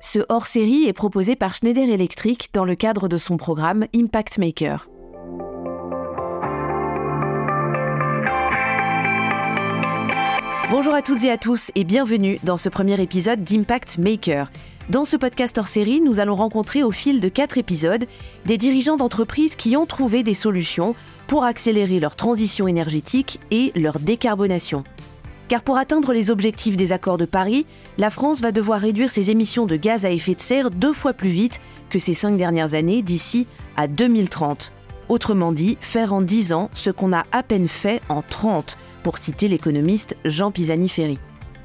Ce hors-série est proposé par Schneider Electric dans le cadre de son programme Impact Maker. Bonjour à toutes et à tous et bienvenue dans ce premier épisode d'Impact Maker. Dans ce podcast hors série, nous allons rencontrer au fil de quatre épisodes des dirigeants d'entreprises qui ont trouvé des solutions pour accélérer leur transition énergétique et leur décarbonation. Car pour atteindre les objectifs des accords de Paris, la France va devoir réduire ses émissions de gaz à effet de serre deux fois plus vite que ces cinq dernières années d'ici à 2030. Autrement dit, faire en 10 ans ce qu'on a à peine fait en 30, pour citer l'économiste Jean Pisani-Ferry.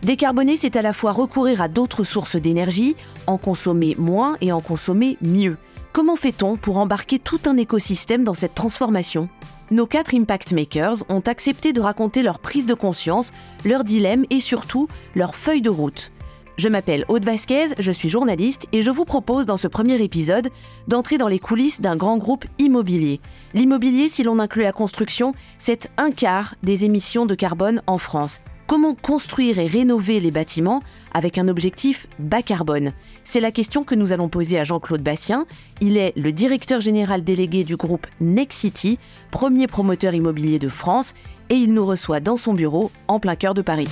Décarboner, c'est à la fois recourir à d'autres sources d'énergie, en consommer moins et en consommer mieux. Comment fait-on pour embarquer tout un écosystème dans cette transformation? Nos quatre Impact Makers ont accepté de raconter leur prise de conscience, leurs dilemmes et surtout leur feuille de route. Je m'appelle Aude Vasquez, je suis journaliste et je vous propose dans ce premier épisode d'entrer dans les coulisses d'un grand groupe immobilier. L'immobilier, si l'on inclut la construction, c'est un quart des émissions de carbone en France. Comment construire et rénover les bâtiments avec un objectif bas carbone C'est la question que nous allons poser à Jean-Claude Bastien. Il est le directeur général délégué du groupe Nexity, premier promoteur immobilier de France, et il nous reçoit dans son bureau en plein cœur de Paris.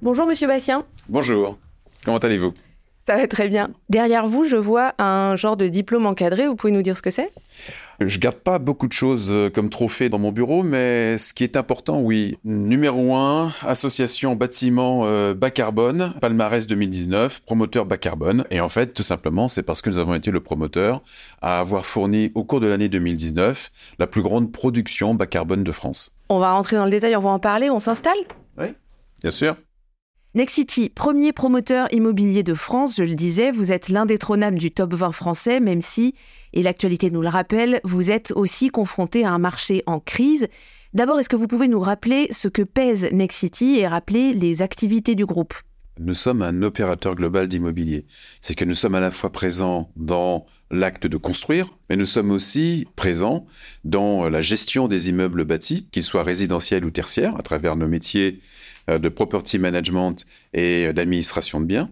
Bonjour Monsieur Bastien. Bonjour. Comment allez-vous? Ça va très bien. Derrière vous, je vois un genre de diplôme encadré. Vous pouvez nous dire ce que c'est? Je garde pas beaucoup de choses euh, comme trophée dans mon bureau, mais ce qui est important, oui. Numéro un, association bâtiment euh, bas carbone, palmarès 2019, promoteur bas carbone. Et en fait, tout simplement, c'est parce que nous avons été le promoteur à avoir fourni au cours de l'année 2019 la plus grande production bas carbone de France. On va rentrer dans le détail, on va en parler, on s'installe? Oui, bien sûr. Nexity, premier promoteur immobilier de France, je le disais, vous êtes l'indétrônable du top 20 français, même si, et l'actualité nous le rappelle, vous êtes aussi confronté à un marché en crise. D'abord, est-ce que vous pouvez nous rappeler ce que pèse Nexity et rappeler les activités du groupe? Nous sommes un opérateur global d'immobilier. C'est que nous sommes à la fois présents dans l'acte de construire, mais nous sommes aussi présents dans la gestion des immeubles bâtis, qu'ils soient résidentiels ou tertiaires, à travers nos métiers de property management et euh, d'administration de biens.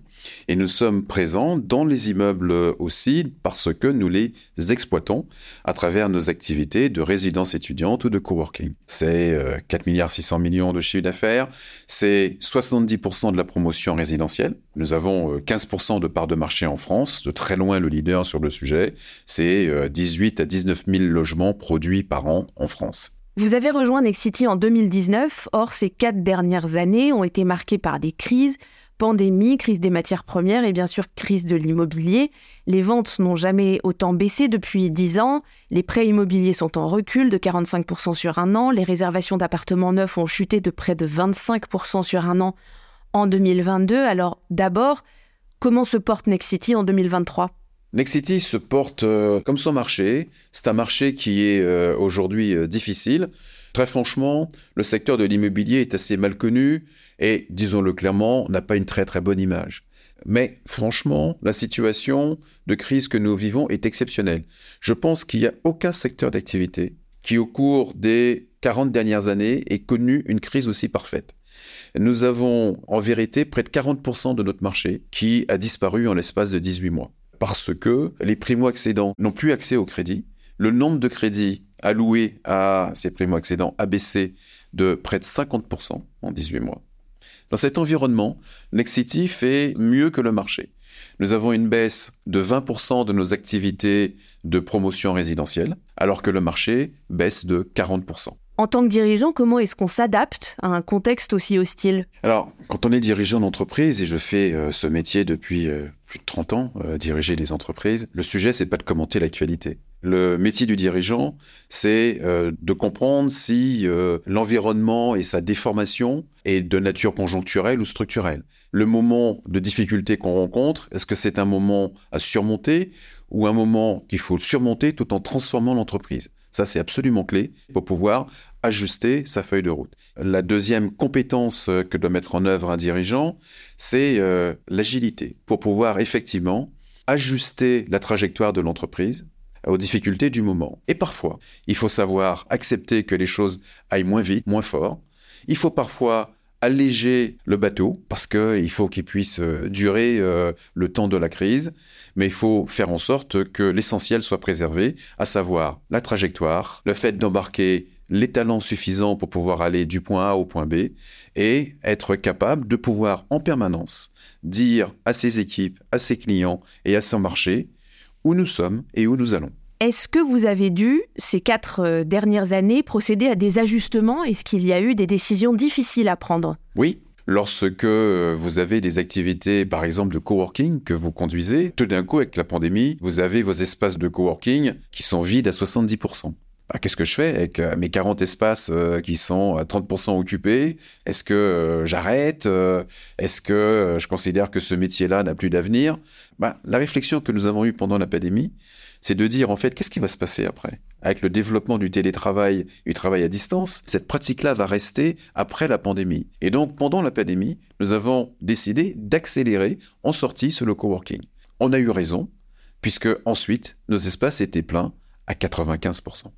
Et nous sommes présents dans les immeubles aussi parce que nous les exploitons à travers nos activités de résidence étudiante ou de coworking. C'est 4 euh, milliards 600 millions de chiffre d'affaires, c'est 70% de la promotion résidentielle. Nous avons 15% de part de marché en France, de très loin le leader sur le sujet. C'est 18 à 19 000 logements produits par an en France. Vous avez rejoint Nexity en 2019, or ces quatre dernières années ont été marquées par des crises, pandémie, crise des matières premières et bien sûr crise de l'immobilier. Les ventes n'ont jamais autant baissé depuis 10 ans, les prêts immobiliers sont en recul de 45% sur un an, les réservations d'appartements neufs ont chuté de près de 25% sur un an en 2022. Alors d'abord, comment se porte Nexity en 2023 Nexity se porte euh, comme son marché. C'est un marché qui est euh, aujourd'hui euh, difficile. Très franchement, le secteur de l'immobilier est assez mal connu et, disons-le clairement, n'a pas une très très bonne image. Mais franchement, la situation de crise que nous vivons est exceptionnelle. Je pense qu'il n'y a aucun secteur d'activité qui, au cours des 40 dernières années, ait connu une crise aussi parfaite. Nous avons en vérité près de 40% de notre marché qui a disparu en l'espace de 18 mois parce que les primo-accédants n'ont plus accès au crédit. Le nombre de crédits alloués à ces primo-accédants a baissé de près de 50% en 18 mois. Dans cet environnement, Nexity fait mieux que le marché. Nous avons une baisse de 20% de nos activités de promotion résidentielle, alors que le marché baisse de 40%. En tant que dirigeant, comment est-ce qu'on s'adapte à un contexte aussi hostile? Alors, quand on est dirigeant d'entreprise, et je fais euh, ce métier depuis euh, plus de 30 ans, euh, diriger des entreprises, le sujet, c'est pas de commenter l'actualité. Le métier du dirigeant, c'est de comprendre si l'environnement et sa déformation est de nature conjoncturelle ou structurelle. Le moment de difficulté qu'on rencontre, est-ce que c'est un moment à surmonter ou un moment qu'il faut surmonter tout en transformant l'entreprise? Ça, c'est absolument clé pour pouvoir ajuster sa feuille de route. La deuxième compétence euh, que doit mettre en œuvre un dirigeant, c'est euh, l'agilité pour pouvoir effectivement ajuster la trajectoire de l'entreprise, aux difficultés du moment. Et parfois, il faut savoir accepter que les choses aillent moins vite, moins fort. Il faut parfois alléger le bateau parce qu'il faut qu'il puisse euh, durer euh, le temps de la crise, mais il faut faire en sorte que l'essentiel soit préservé, à savoir la trajectoire, le fait d'embarquer les talents suffisants pour pouvoir aller du point A au point B et être capable de pouvoir en permanence dire à ses équipes, à ses clients et à son marché où nous sommes et où nous allons. Est-ce que vous avez dû, ces quatre euh, dernières années, procéder à des ajustements? Est-ce qu'il y a eu des décisions difficiles à prendre? Oui, Lorsque euh, vous avez des activités, par exemple, de coworking que vous conduisez, tout d'un coup, avec la pandémie, vous avez vos espaces de coworking qui sont vides à 70%. Bah, qu'est-ce que je fais avec euh, mes 40 espaces qui sont à 30% occupés? Est-ce que j'arrête Est-ce que je considère que ce métier-là n'a plus d'avenir? Bah, La réflexion que nous avons eue pendant la pandémie, c'est de dire en fait qu'est-ce qui va se passer après? Avec le développement du télétravail, du travail à distance, cette pratique-là va rester après la pandémie. Et donc pendant la pandémie, nous avons décidé d'accélérer en sortie sur le coworking. On a eu raison, puisque ensuite nos espaces étaient pleins à 95%.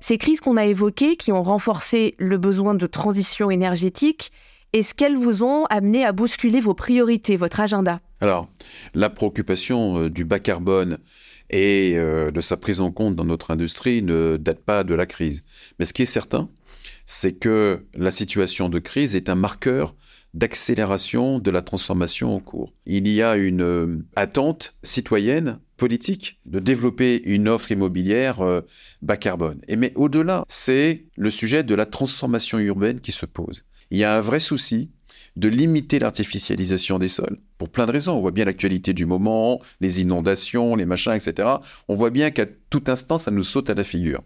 Ces crises qu'on a évoquées, qui ont renforcé le besoin de transition énergétique, est-ce qu'elles vous ont amené à bousculer vos priorités, votre agenda Alors, la préoccupation euh, du bas carbone et euh, de sa prise en compte dans notre industrie ne date pas de la crise. Mais ce qui est certain, c'est que la situation de crise est un marqueur d'accélération de la transformation en cours. Il y a une euh, attente citoyenne, politique, de développer une offre immobilière bas carbone. Mais au-delà, c'est le sujet de la transformation urbaine qui se pose il y a un vrai souci de limiter l'artificialisation des sols. Pour plein de raisons. On voit bien l'actualité du moment, les inondations, les machins, etc. On voit bien qu'à tout instant, ça nous saute à la figure.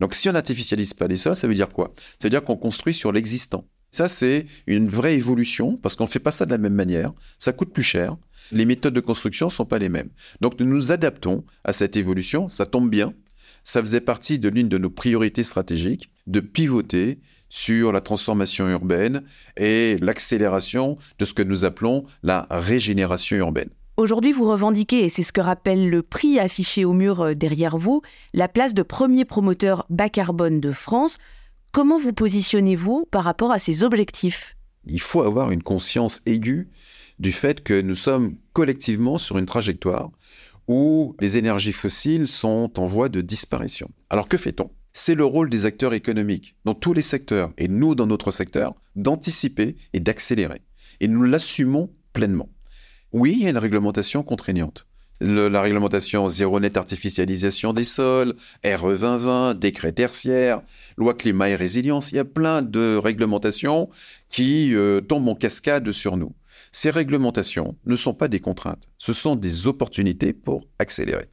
Donc si on n'artificialise pas les sols, ça veut dire quoi? Ça veut dire qu'on construit sur l'existant. Ça, c'est une vraie évolution, parce qu'on ne fait pas ça de la même manière. Ça coûte plus cher. Les méthodes de construction ne sont pas les mêmes. Donc nous nous adaptons à cette évolution. Ça tombe bien. Ça faisait partie de l'une de nos priorités stratégiques, de pivoter sur la transformation urbaine et l'accélération de ce que nous appelons la régénération urbaine. Aujourd'hui, vous revendiquez, et c'est ce que rappelle le prix affiché au mur euh, derrière vous, la place de premier promoteur bas carbone de France. Comment vous positionnez-vous par rapport à ces objectifs? Il faut avoir une conscience aiguë du fait que nous sommes collectivement sur une trajectoire où les énergies fossiles sont en voie de disparition. Alors que fait-on? C'est le rôle des acteurs économiques, dans tous les secteurs, et nous dans notre secteur, d'anticiper et d'accélérer. Et nous l'assumons pleinement. Oui, il y a une réglementation contraignante. la réglementation zéro net artificialisation des sols, RE 2020, décret tertiaire, loi climat et résilience, il y a plein de réglementations qui euh, tombent en cascade sur nous. Ces réglementations ne sont pas des contraintes, ce sont des opportunités pour accélérer.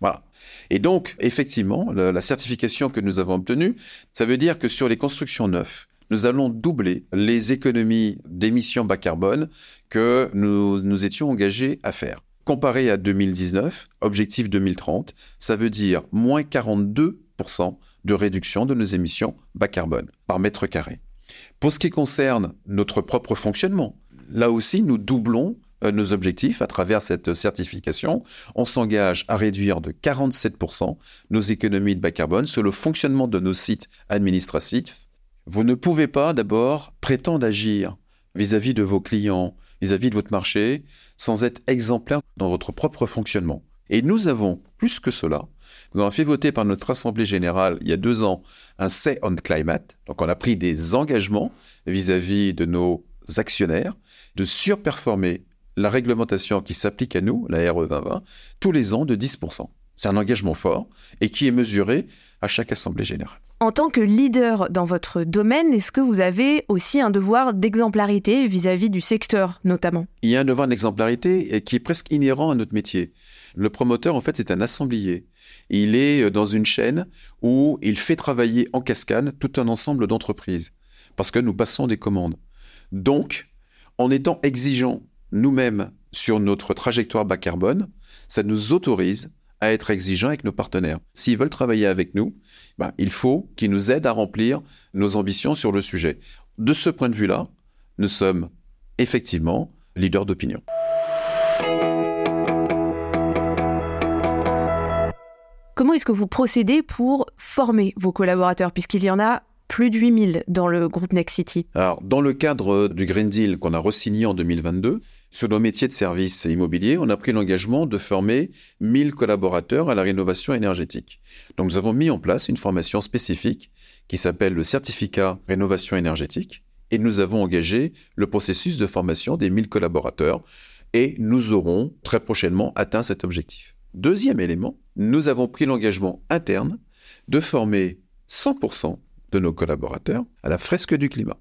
Voilà. Et donc, effectivement, la, certification que nous avons obtenue, ça veut dire que sur les constructions neuves, nous allons doubler les économies d'émissions bas carbone que nous nous étions engagés à faire. Comparé à 2019, objectif 2030, ça veut dire moins 42% de réduction de nos émissions bas carbone par mètre carré. Pour ce qui concerne notre propre fonctionnement, là aussi, nous doublons nos objectifs à travers cette certification. On s'engage à réduire de 47% nos économies de bas carbone sur le fonctionnement de nos sites administratifs. Vous ne pouvez pas d'abord prétendre agir vis-à-vis de vos clients, vis-à-vis de votre marché, sans être exemplaire dans votre propre fonctionnement. Et nous avons, plus que cela, nous avons fait voter par notre Assemblée générale il y a deux ans un Say on Climate. Donc on a pris des engagements vis à -vis de nos actionnaires de surperformer la réglementation qui s'applique à nous, la RE 2020, tous les ans de 10%. C'est un engagement fort et qui est mesuré à chaque Assemblée générale. En tant que leader dans votre domaine, est-ce que vous avez aussi un devoir d'exemplarité vis-à-vis du secteur notamment? Il y a un devoir d'exemplarité qui est presque inhérent à notre métier. Le promoteur, en fait, c'est un assemblier. Il est dans une chaîne où il fait travailler en cascade tout un ensemble d'entreprises parce que nous passons des commandes. Donc, en étant exigeant nous-mêmes sur notre trajectoire bas carbone, ça nous autorise à être exigeants avec nos partenaires. S'ils veulent travailler avec nous, ben, il faut qu'ils nous aident à remplir nos ambitions sur le sujet. De ce point de vue-là, nous sommes effectivement leaders d'opinion. Comment est-ce que vous procédez pour former vos collaborateurs, puisqu'il y en a plus de 8000 dans le groupe Next City? Alors, dans le cadre du Green Deal qu'on a re-signé en 2022, sur nos métiers de services immobiliers, on a pris l'engagement de former 1000 collaborateurs à la rénovation énergétique. Donc, nous avons mis en place une formation spécifique qui s'appelle le certificat rénovation énergétique et nous avons engagé le processus de formation des 1000 collaborateurs et nous aurons très prochainement atteint cet objectif. Deuxième élément, nous avons pris l'engagement interne de former 100% de nos collaborateurs à la fresque du climat.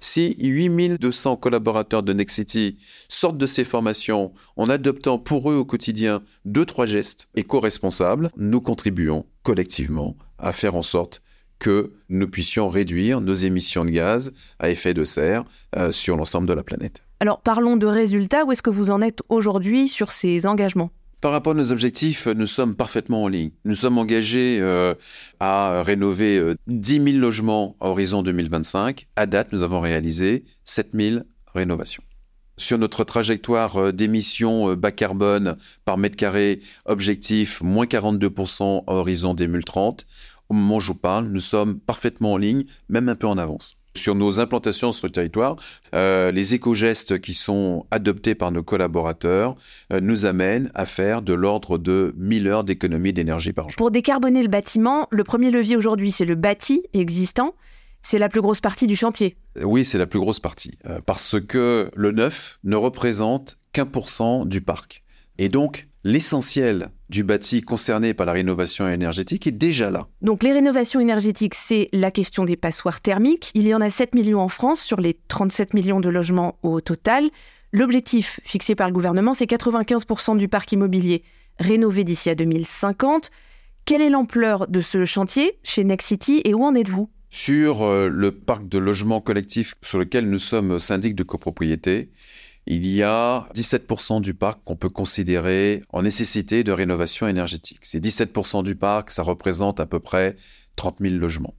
Si 8200 collaborateurs de Nexity sortent de ces formations en adoptant pour eux au quotidien deux, trois gestes éco-responsables, nous contribuons collectivement à faire en sorte que nous puissions réduire nos émissions de gaz à effet de serre euh, sur l'ensemble de la planète. Alors parlons de résultats. Où est-ce que vous en êtes aujourd'hui sur ces engagements? Par rapport à nos objectifs, nous sommes parfaitement en ligne. Nous sommes engagés euh, à rénover 10 euh, 000 logements à horizon 2025. À date, nous avons réalisé 7 000 rénovations. Sur notre trajectoire euh, d'émissions bas carbone par mètre carré, objectif moins 42% à horizon 2030, au moment où je vous parle, nous sommes parfaitement en ligne, même un peu en avance sur nos implantations sur le territoire, euh, les éco-gestes qui sont adoptés par nos collaborateurs euh, nous amènent à faire de l'ordre de 1000 heures d'économie d'énergie par jour. Pour décarboner le bâtiment, le premier levier aujourd'hui, c'est le bâti existant. C'est la plus grosse partie du chantier. Oui, c'est la plus grosse partie. Euh, parce que le neuf ne représente qu'un pour cent du parc. Et donc, l'essentiel du bâti concerné par la rénovation énergétique est déjà là. Donc les rénovations énergétiques, c'est la question des passoires thermiques. Il y en a 7 millions en France sur les 37 millions de logements au total. L'objectif fixé par le gouvernement, c'est 95% du parc immobilier rénové d'ici à 2050. Quelle est l'ampleur de ce chantier chez Next City et où en êtes-vous? Sur euh, le parc de logements collectifs sur lequel nous sommes syndic de copropriété, il y a 17% du parc qu'on peut considérer en nécessité de rénovation énergétique. Ces 17% du parc, ça représente à peu près 30 000 logements.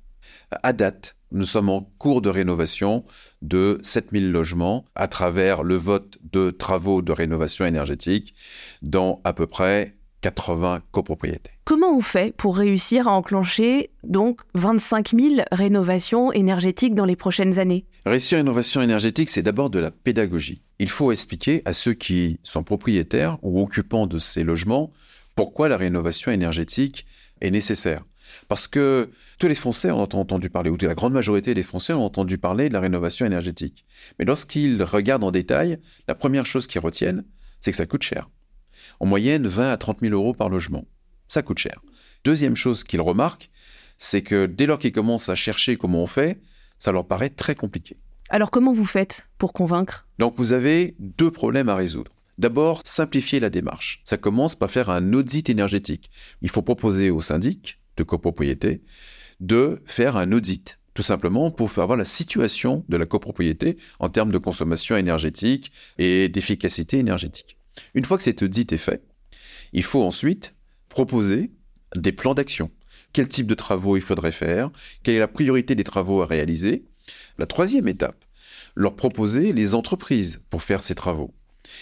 À date, nous sommes en cours de rénovation de 7 000 logements à travers le vote de travaux de rénovation énergétique dans à peu près 80 copropriétés. Comment on fait pour réussir à enclencher donc 25 000 rénovations énergétiques dans les prochaines années? Réussir rénovation énergétique, c'est d'abord de la pédagogie. Il faut expliquer à ceux qui sont propriétaires ou occupants de ces logements pourquoi la rénovation énergétique est nécessaire. Parce que tous les Français ont entendu parler, ou la grande majorité des Français ont entendu parler de la rénovation énergétique. Mais lorsqu'ils regardent en détail, la première chose qu'ils retiennent, c'est que ça coûte cher en moyenne 20 à 30 000 euros par logement. Ça coûte cher. Deuxième chose qu'ils remarquent, c'est que dès lors qu'ils commencent à chercher comment on fait, ça leur paraît très compliqué. Alors comment vous faites pour convaincre? Donc vous avez deux problèmes à résoudre. D'abord, simplifier la démarche. Ça commence par faire un audit énergétique. Il faut proposer au syndic de copropriété de faire un audit, tout simplement pour avoir la situation de la copropriété en termes de consommation énergétique et d'efficacité énergétique. Une fois que cet audit est fait, il faut ensuite proposer des plans d'action. Quel type de travaux il faudrait faire Quelle est la priorité des travaux à réaliser La troisième étape, leur proposer les entreprises pour faire ces travaux.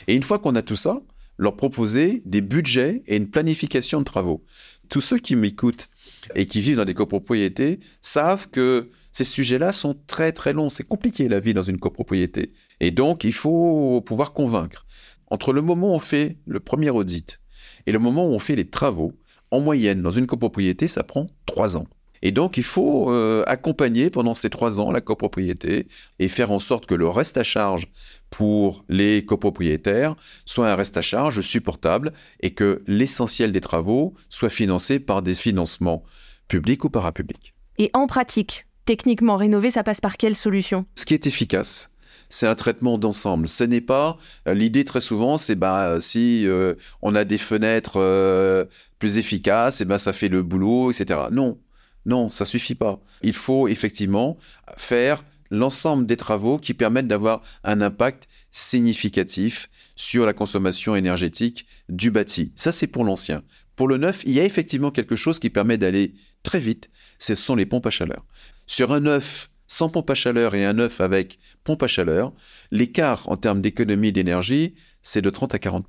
Et une fois qu'on a tout ça, leur proposer des budgets et une planification de travaux. Tous ceux qui m'écoutent et qui vivent dans des copropriétés savent que ces sujets-là sont très très longs. C'est compliqué la vie dans une copropriété. Et donc, il faut pouvoir convaincre. Entre le moment où on fait le premier audit et le moment où on fait les travaux, en moyenne, dans une copropriété, ça prend trois ans. Et donc, il faut euh, accompagner pendant ces trois ans la copropriété et faire en sorte que le reste à charge pour les copropriétaires soit un reste à charge supportable et que l'essentiel des travaux soit financé par des financements publics ou parapublics. Et en pratique, techniquement rénover, ça passe par quelle solution? Ce qui est efficace, c'est un traitement d'ensemble. Ce n'est pas euh, l'idée très souvent, c'est bah si euh, on a des fenêtres euh, plus efficaces, et ben ça fait le boulot, etc. Non, non, ça suffit pas. Il faut effectivement faire l'ensemble des travaux qui permettent d'avoir un impact significatif sur la consommation énergétique du bâti. Ça, c'est pour l'ancien. Pour le neuf, il y a effectivement quelque chose qui permet d'aller très vite. Ce sont les pompes à chaleur. Sur un neuf sans pompe à chaleur et un neuf avec pompe à chaleur, l'écart en termes d'économie d'énergie, c'est de 30 à 40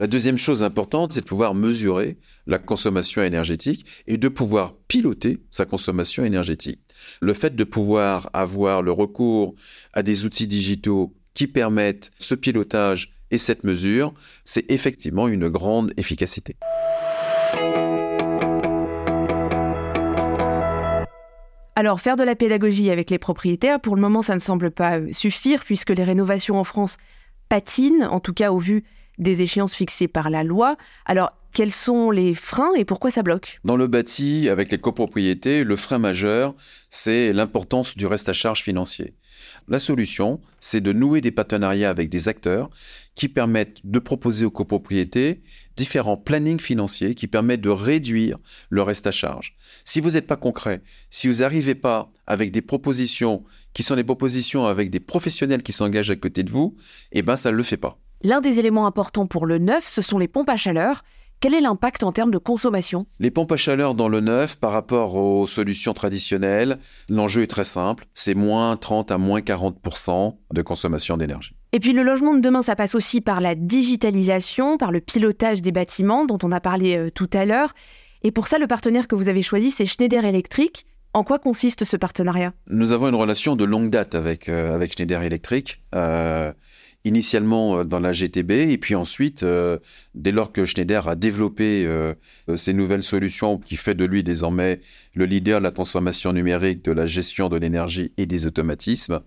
La deuxième chose importante, c'est de pouvoir mesurer la consommation énergétique et de pouvoir piloter sa consommation énergétique. Le fait de pouvoir avoir le recours à des outils digitaux qui permettent ce pilotage et cette mesure, c'est effectivement une grande efficacité. Alors, faire de la pédagogie avec les propriétaires, pour le moment, ça ne semble pas euh, suffire, puisque les rénovations en France patinent, en tout cas au vu des échéances fixées par la loi. Alors, quels sont les freins et pourquoi ça bloque? Dans le bâti, avec les copropriétés, le frein majeur, c'est l'importance du reste à charge financier. La solution, c'est de nouer des partenariats avec des acteurs qui permettent de proposer aux copropriétés différents plannings financiers qui permettent de réduire le reste à charge. Si vous n'êtes pas concret, si vous n'arrivez pas avec des propositions qui sont des propositions avec des professionnels qui s'engagent à côté de vous, eh ben ça ne le fait pas. L'un des éléments importants pour le neuf, ce sont les pompes à chaleur. Quel est l'impact en termes de consommation? Les pompes à chaleur dans le neuf par rapport aux solutions traditionnelles, l'enjeu est très simple, c'est moins 30 à moins 40% de consommation d'énergie. Et puis le logement de demain, ça passe aussi par la digitalisation, par le pilotage des bâtiments dont on a parlé euh, tout à l'heure. Et pour ça, le partenaire que vous avez choisi, c'est Schneider Electric. En quoi consiste ce partenariat? Nous avons une relation de longue date avec, euh, avec Schneider Electric. Euh, initialement euh, dans la GTB et puis ensuite, euh, dès lors que Schneider a développé euh, ces nouvelles solutions qui fait de lui désormais le leader de la transformation numérique, de la gestion de l'énergie et des automatismes,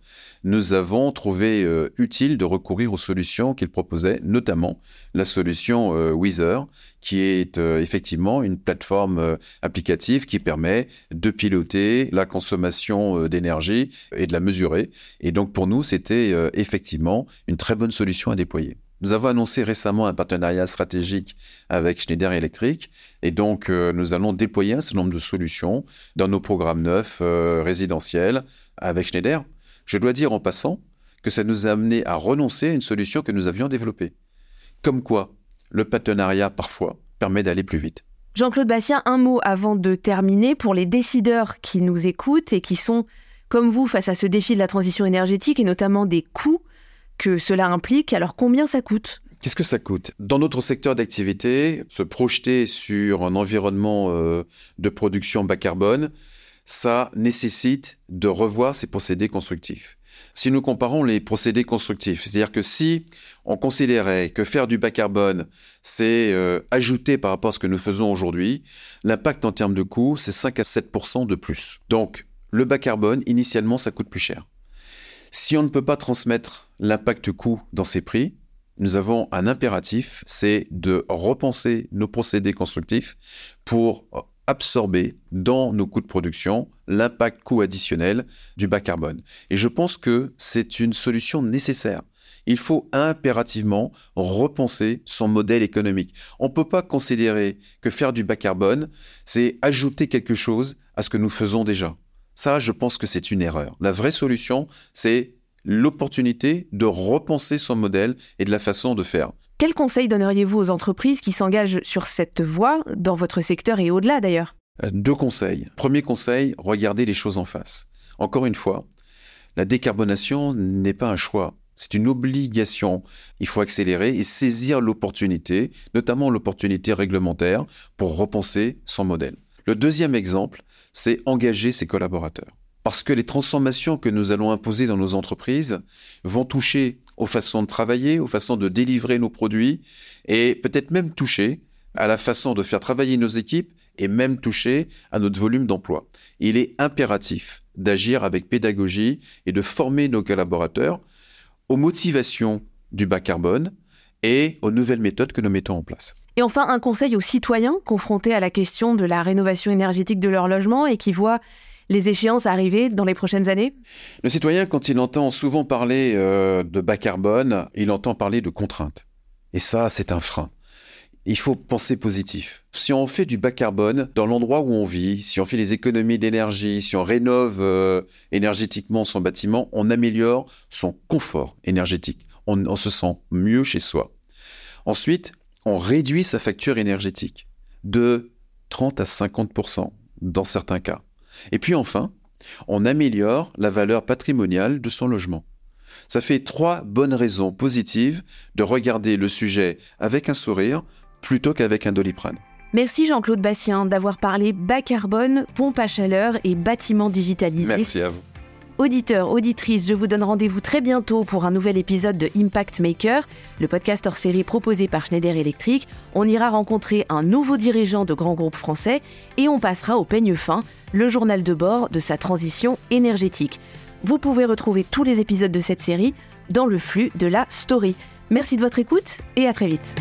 nous avons trouvé utile de recourir aux solutions qu'il proposait, notamment la solution Weezer, qui est effectivement une plateforme applicative qui permet de piloter la consommation d'énergie et de la mesurer. Et donc pour nous, c'était effectivement une très bonne solution à déployer. Nous avons annoncé récemment un partenariat stratégique avec Schneider Electric et donc euh, nous allons déployer un certain nombre de solutions dans nos programmes neufs euh, résidentiels avec Schneider. Je dois dire en passant que ça nous a amené à renoncer à une solution que nous avions développée. Comme quoi, le partenariat parfois permet d'aller plus vite. Jean-Claude Bastien, un mot avant de terminer pour les décideurs qui nous écoutent et qui sont, comme vous, face à ce défi de la transition énergétique et notamment des coûts que cela implique. Alors combien ça coûte? Qu'est-ce que ça coûte? Dans notre secteur d'activité, se projeter sur un environnement euh, de production bas carbone, ça nécessite de revoir ces procédés constructifs. Si nous comparons les procédés constructifs, c'est-à-dire que si on considérait que faire du bas carbone, c'est euh, ajouter par rapport à ce que nous faisons aujourd'hui, l'impact en termes de coût, c'est 5 à 7% de plus. Donc, le bas carbone, initialement, ça coûte plus cher. Si on ne peut pas transmettre l'impact coût dans ces prix, nous avons un impératif, c'est de repenser nos procédés constructifs pour absorber dans nos coûts de production l'impact coût additionnel du bas carbone. Et je pense que c'est une solution nécessaire. Il faut impérativement repenser son modèle économique. On ne peut pas considérer que faire du bas carbone, c'est ajouter quelque chose à ce que nous faisons déjà. Ça, je pense que c'est une erreur. La vraie solution, c'est l'opportunité de repenser son modèle et de la façon de faire. Quel conseil donneriez-vous aux entreprises qui s'engagent sur cette voie, dans votre secteur et au-delà d'ailleurs? Euh, Deux conseils. Premier conseil, regardez les choses en face. Encore une fois, la décarbonation n'est pas un choix. C'est une obligation. Il faut accélérer et saisir l'opportunité, notamment l'opportunité réglementaire, pour repenser son modèle. Le deuxième exemple, c'est engager ses collaborateurs. Parce que les transformations que nous allons imposer dans nos entreprises vont toucher aux façons de travailler, aux façons de délivrer nos produits et peut-être même toucher à la façon de faire travailler nos équipes et même toucher à notre volume d'emploi. Il est impératif d'agir avec pédagogie et de former nos collaborateurs aux motivations du bas carbone et aux nouvelles méthodes que nous mettons en place. Et enfin, un conseil aux citoyens confrontés à la question de la rénovation énergétique de leur logement et qui voient les échéances arriver dans les prochaines années Le citoyen, quand il entend souvent parler euh, de bas carbone, il entend parler de contraintes. Et ça, c'est un frein. Il faut penser positif. Si on fait du bas carbone dans l'endroit où on vit, si on fait les économies d'énergie, si on rénove euh, énergétiquement son bâtiment, on améliore son confort énergétique. on se sent mieux chez soi. Ensuite, on réduit sa facture énergétique de 30 à 50% dans certains cas. Et puis enfin, on améliore la valeur patrimoniale de son logement. Ça fait trois bonnes raisons positives de regarder le sujet avec un sourire plutôt qu'avec un doliprane. Merci Jean-Claude Bastien d'avoir parlé bas carbone, pompe à chaleur et bâtiments digitalisés. Merci à vous. Auditeurs, auditrices, je vous donne rendez-vous très bientôt pour un nouvel épisode de Impact Maker, le podcast hors série proposé par Schneider Electric. On ira rencontrer un nouveau dirigeant de grands groupes français et on passera au peigne fin, le journal de bord de sa transition énergétique. Vous pouvez retrouver tous les épisodes de cette série dans le flux de la story. Merci de votre écoute et à très vite.